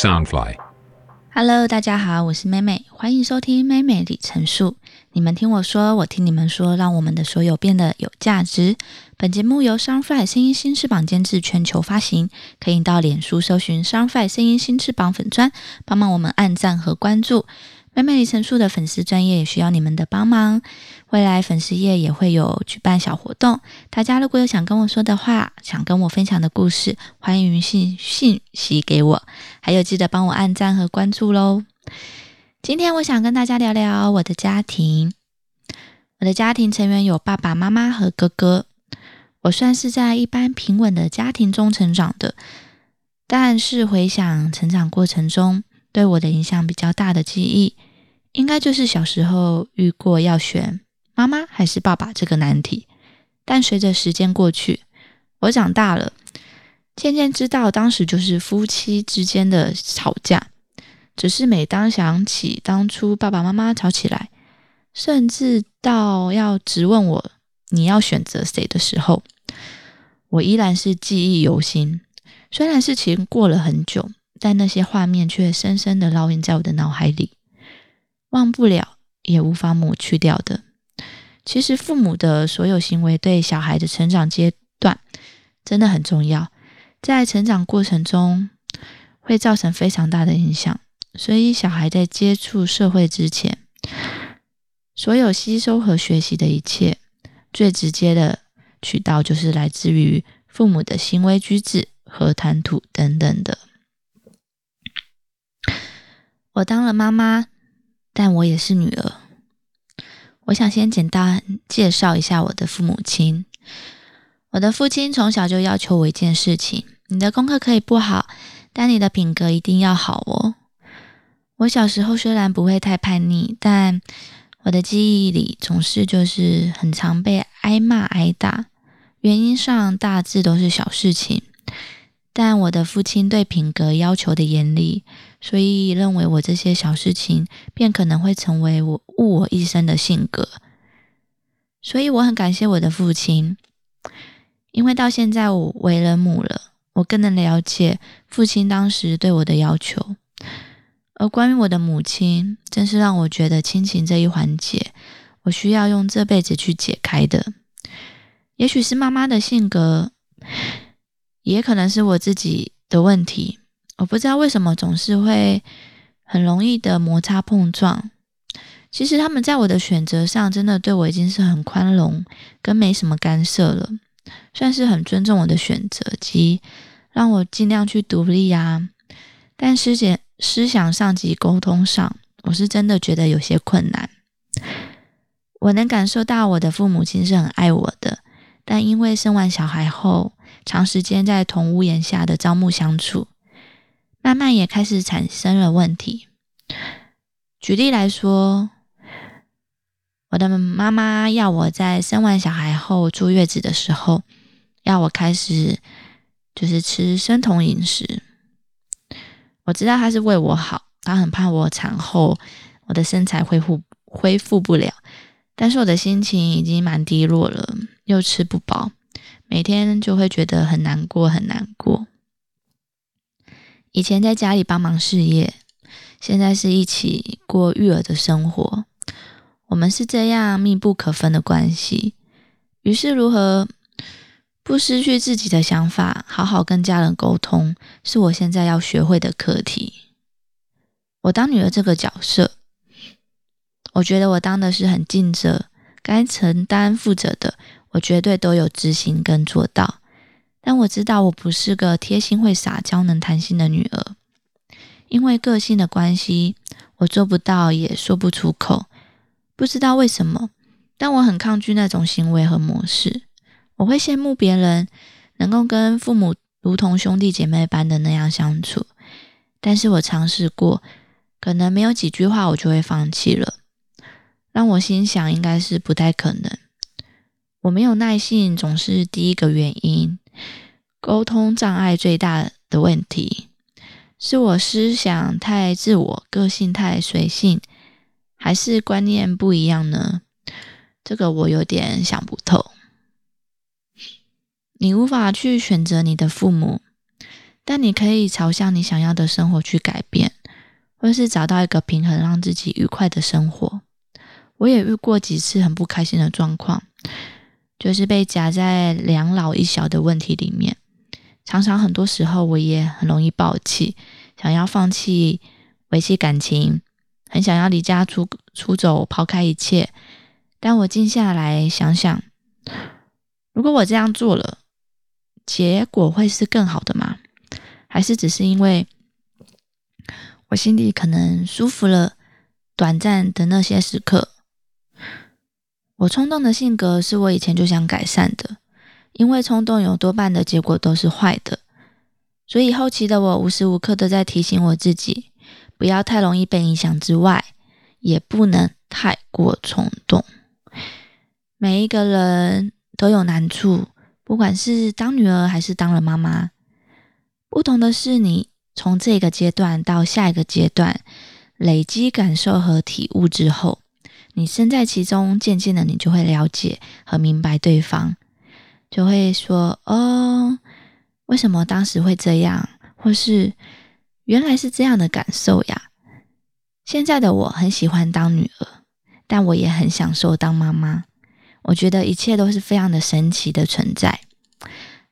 Soundfly。Hello，大家好，我是妹妹，欢迎收听妹妹里程数。你们听我说，我听你们说，让我们的所有变得有价值。本节目由 Soundfly 声音新翅膀监制，全球发行。可以到脸书搜寻 Soundfly 声音新翅膀粉砖，帮忙我们按赞和关注。妹妹里程数的粉丝专业也需要你们的帮忙。未来粉丝页也会有举办小活动，大家如果有想跟我说的话，想跟我分享的故事，欢迎信信息给我。还有记得帮我按赞和关注喽。今天我想跟大家聊聊我的家庭。我的家庭成员有爸爸妈妈和哥哥。我算是在一般平稳的家庭中成长的，但是回想成长过程中对我的影响比较大的记忆，应该就是小时候遇过要选妈妈还是爸爸这个难题。但随着时间过去，我长大了，渐渐知道当时就是夫妻之间的吵架。只是每当想起当初爸爸妈妈吵起来，甚至到要质问我你要选择谁的时候，我依然是记忆犹新。虽然事情过了很久，但那些画面却深深的烙印在我的脑海里，忘不了，也无法抹去掉的。其实父母的所有行为对小孩的成长阶段真的很重要，在成长过程中会造成非常大的影响。所以，小孩在接触社会之前，所有吸收和学习的一切，最直接的渠道就是来自于父母的行为举止和谈吐等等的。我当了妈妈，但我也是女儿。我想先简单介绍一下我的父母亲。我的父亲从小就要求我一件事情：你的功课可以不好，但你的品格一定要好哦。我小时候虽然不会太叛逆，但我的记忆里总是就是很常被挨骂挨打，原因上大致都是小事情。但我的父亲对品格要求的严厉，所以认为我这些小事情便可能会成为我误我一生的性格。所以我很感谢我的父亲，因为到现在我为人母了，我更能了解父亲当时对我的要求。而关于我的母亲，真是让我觉得亲情这一环节，我需要用这辈子去解开的。也许是妈妈的性格，也可能是我自己的问题。我不知道为什么总是会很容易的摩擦碰撞。其实他们在我的选择上，真的对我已经是很宽容，跟没什么干涉了，算是很尊重我的选择，及让我尽量去独立啊。但师姐。思想上及沟通上，我是真的觉得有些困难。我能感受到我的父母亲是很爱我的，但因为生完小孩后，长时间在同屋檐下的朝暮相处，慢慢也开始产生了问题。举例来说，我的妈妈要我在生完小孩后坐月子的时候，要我开始就是吃生酮饮食。我知道她是为我好，她很怕我产后我的身材恢复恢复不了，但是我的心情已经蛮低落了，又吃不饱，每天就会觉得很难过，很难过。以前在家里帮忙事业，现在是一起过育儿的生活，我们是这样密不可分的关系。于是如何？不失去自己的想法，好好跟家人沟通，是我现在要学会的课题。我当女儿这个角色，我觉得我当的是很尽责，该承担负责的，我绝对都有执行跟做到。但我知道我不是个贴心、会撒娇、能谈心的女儿，因为个性的关系，我做不到，也说不出口。不知道为什么，但我很抗拒那种行为和模式。我会羡慕别人能够跟父母如同兄弟姐妹般的那样相处，但是我尝试过，可能没有几句话我就会放弃了。让我心想，应该是不太可能。我没有耐性，总是第一个原因。沟通障碍最大的问题，是我思想太自我，个性太随性，还是观念不一样呢？这个我有点想不透。你无法去选择你的父母，但你可以朝向你想要的生活去改变，或是找到一个平衡，让自己愉快的生活。我也遇过几次很不开心的状况，就是被夹在两老一小的问题里面。常常很多时候，我也很容易暴气，想要放弃维系感情，很想要离家出出走，抛开一切。但我静下来想想，如果我这样做了，结果会是更好的吗？还是只是因为我心里可能舒服了，短暂的那些时刻？我冲动的性格是我以前就想改善的，因为冲动有多半的结果都是坏的，所以后期的我无时无刻都在提醒我自己，不要太容易被影响之外，也不能太过冲动。每一个人都有难处，不管是当女儿还是当了妈妈，不同的是你从这个阶段到下一个阶段累积感受和体悟之后。你身在其中，渐渐的，你就会了解和明白对方，就会说：“哦，为什么当时会这样？或是原来是这样的感受呀？”现在的我很喜欢当女儿，但我也很享受当妈妈。我觉得一切都是非常的神奇的存在，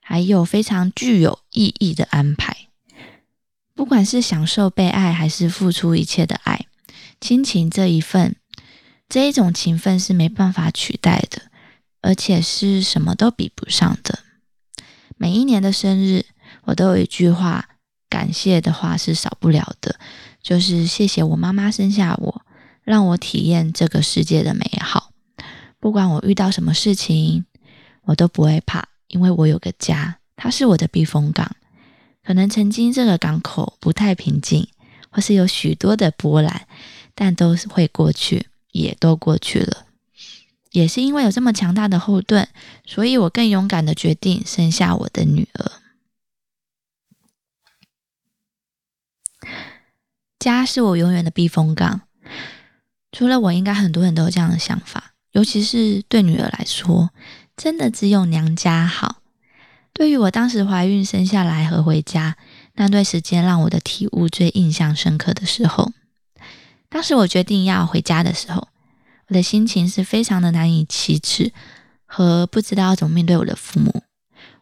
还有非常具有意义的安排。不管是享受被爱，还是付出一切的爱，亲情这一份。这一种情分是没办法取代的，而且是什么都比不上的。每一年的生日，我都有一句话，感谢的话是少不了的，就是谢谢我妈妈生下我，让我体验这个世界的美好。不管我遇到什么事情，我都不会怕，因为我有个家，它是我的避风港。可能曾经这个港口不太平静，或是有许多的波澜，但都会过去。也都过去了，也是因为有这么强大的后盾，所以我更勇敢的决定生下我的女儿。家是我永远的避风港，除了我，应该很多人都有这样的想法，尤其是对女儿来说，真的只有娘家好。对于我当时怀孕生下来和回家那段时间，让我的体悟最印象深刻的时候。当时我决定要回家的时候，我的心情是非常的难以启齿和不知道要怎么面对我的父母。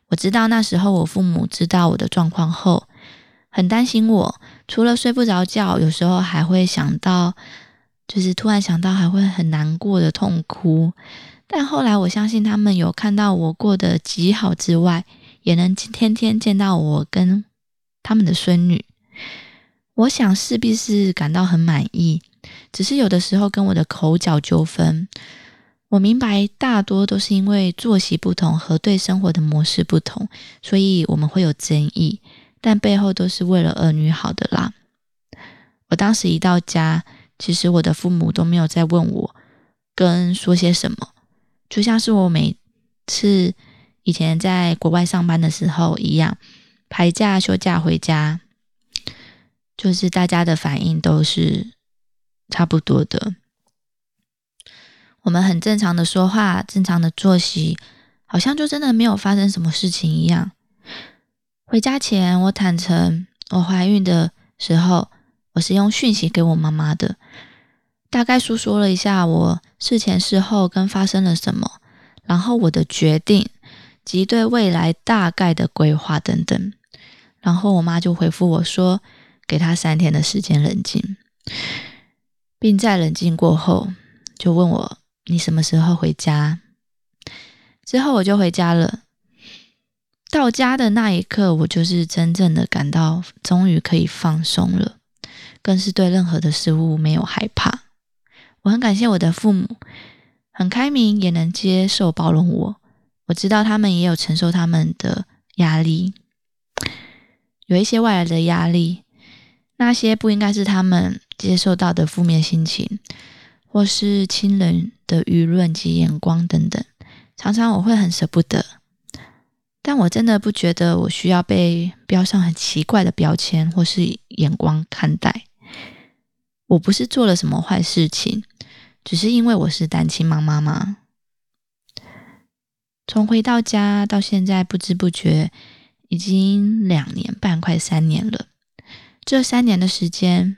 我知道那时候我父母知道我的状况后，很担心我，除了睡不着觉，有时候还会想到，就是突然想到还会很难过的痛哭。但后来我相信他们有看到我过得极好之外，也能天天见到我跟他们的孙女。我想势必是感到很满意，只是有的时候跟我的口角纠纷，我明白大多都是因为作息不同和对生活的模式不同，所以我们会有争议，但背后都是为了儿女好的啦。我当时一到家，其实我的父母都没有再问我跟说些什么，就像是我每次以前在国外上班的时候一样，排假休假回家。就是大家的反应都是差不多的，我们很正常的说话，正常的作息，好像就真的没有发生什么事情一样。回家前，我坦诚我怀孕的时候，我是用讯息给我妈妈的，大概诉说了一下我事前事后跟发生了什么，然后我的决定及对未来大概的规划等等，然后我妈就回复我说。给她三天的时间冷静，并在冷静过后，就问我你什么时候回家？之后我就回家了。到家的那一刻，我就是真正的感到终于可以放松了，更是对任何的事物没有害怕。我很感谢我的父母，很开明，也能接受包容我。我知道他们也有承受他们的压力，有一些外来的压力。那些不应该是他们接受到的负面心情，或是亲人的舆论及眼光等等，常常我会很舍不得。但我真的不觉得我需要被标上很奇怪的标签或是眼光看待。我不是做了什么坏事情，只是因为我是单亲妈妈吗？从回到家到现在，不知不觉已经两年半，快三年了。这三年的时间，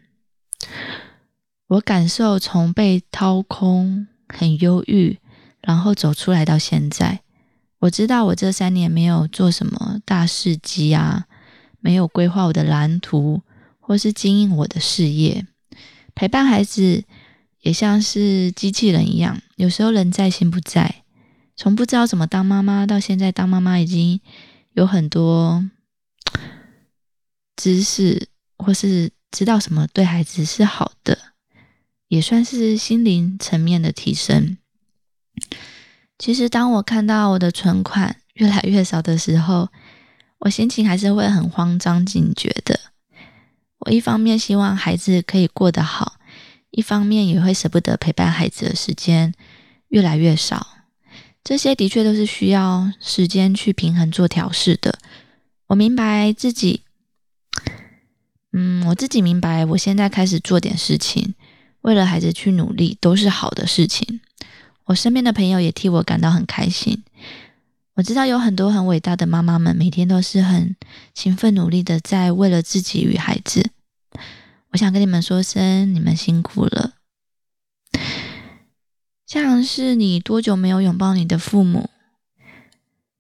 我感受从被掏空、很忧郁，然后走出来到现在。我知道我这三年没有做什么大事迹啊，没有规划我的蓝图，或是经营我的事业。陪伴孩子也像是机器人一样，有时候人在心不在。从不知道怎么当妈妈，到现在当妈妈已经有很多知识，或是知道什么对孩子是好的，也算是心灵层面的提升。其实，当我看到我的存款越来越少的时候，我心情还是会很慌张、警觉的。我一方面希望孩子可以过得好，一方面也会舍不得陪伴孩子的时间越来越少。这些的确都是需要时间去平衡做调试的。我明白自己，嗯，我自己明白，我现在开始做点事情，为了孩子去努力，都是好的事情。我身边的朋友也替我感到很开心。我知道有很多很伟大的妈妈们，每天都是很勤奋努力的，在为了自己与孩子。我想跟你们说声，你们辛苦了。像是你多久没有拥抱你的父母？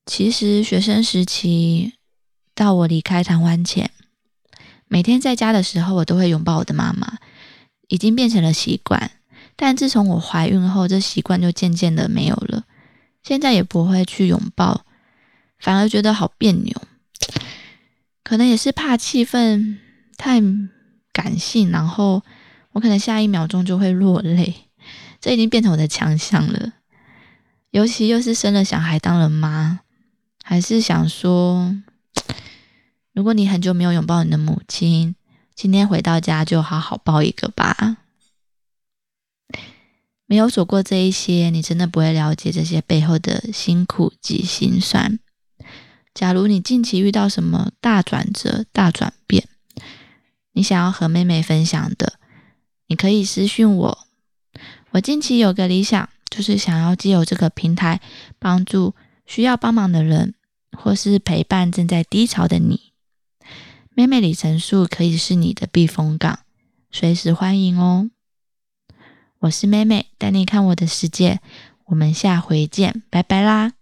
其实学生时期到我离开台湾前，每天在家的时候，我都会拥抱我的妈妈，已经变成了习惯。但自从我怀孕后，这习惯就渐渐的没有了。现在也不会去拥抱，反而觉得好别扭。可能也是怕气氛太感性，然后我可能下一秒钟就会落泪。这已经变成我的强项了，尤其又是生了小孩当了妈，还是想说，如果你很久没有拥抱你的母亲，今天回到家就好好抱一个吧。没有走过这一些，你真的不会了解这些背后的辛苦及心酸。假如你近期遇到什么大转折、大转变，你想要和妹妹分享的，你可以私讯我。我近期有个理想，就是想要借由这个平台，帮助需要帮忙的人，或是陪伴正在低潮的你。妹妹里程数可以是你的避风港，随时欢迎哦。我是妹妹，带你看我的世界。我们下回见，拜拜啦。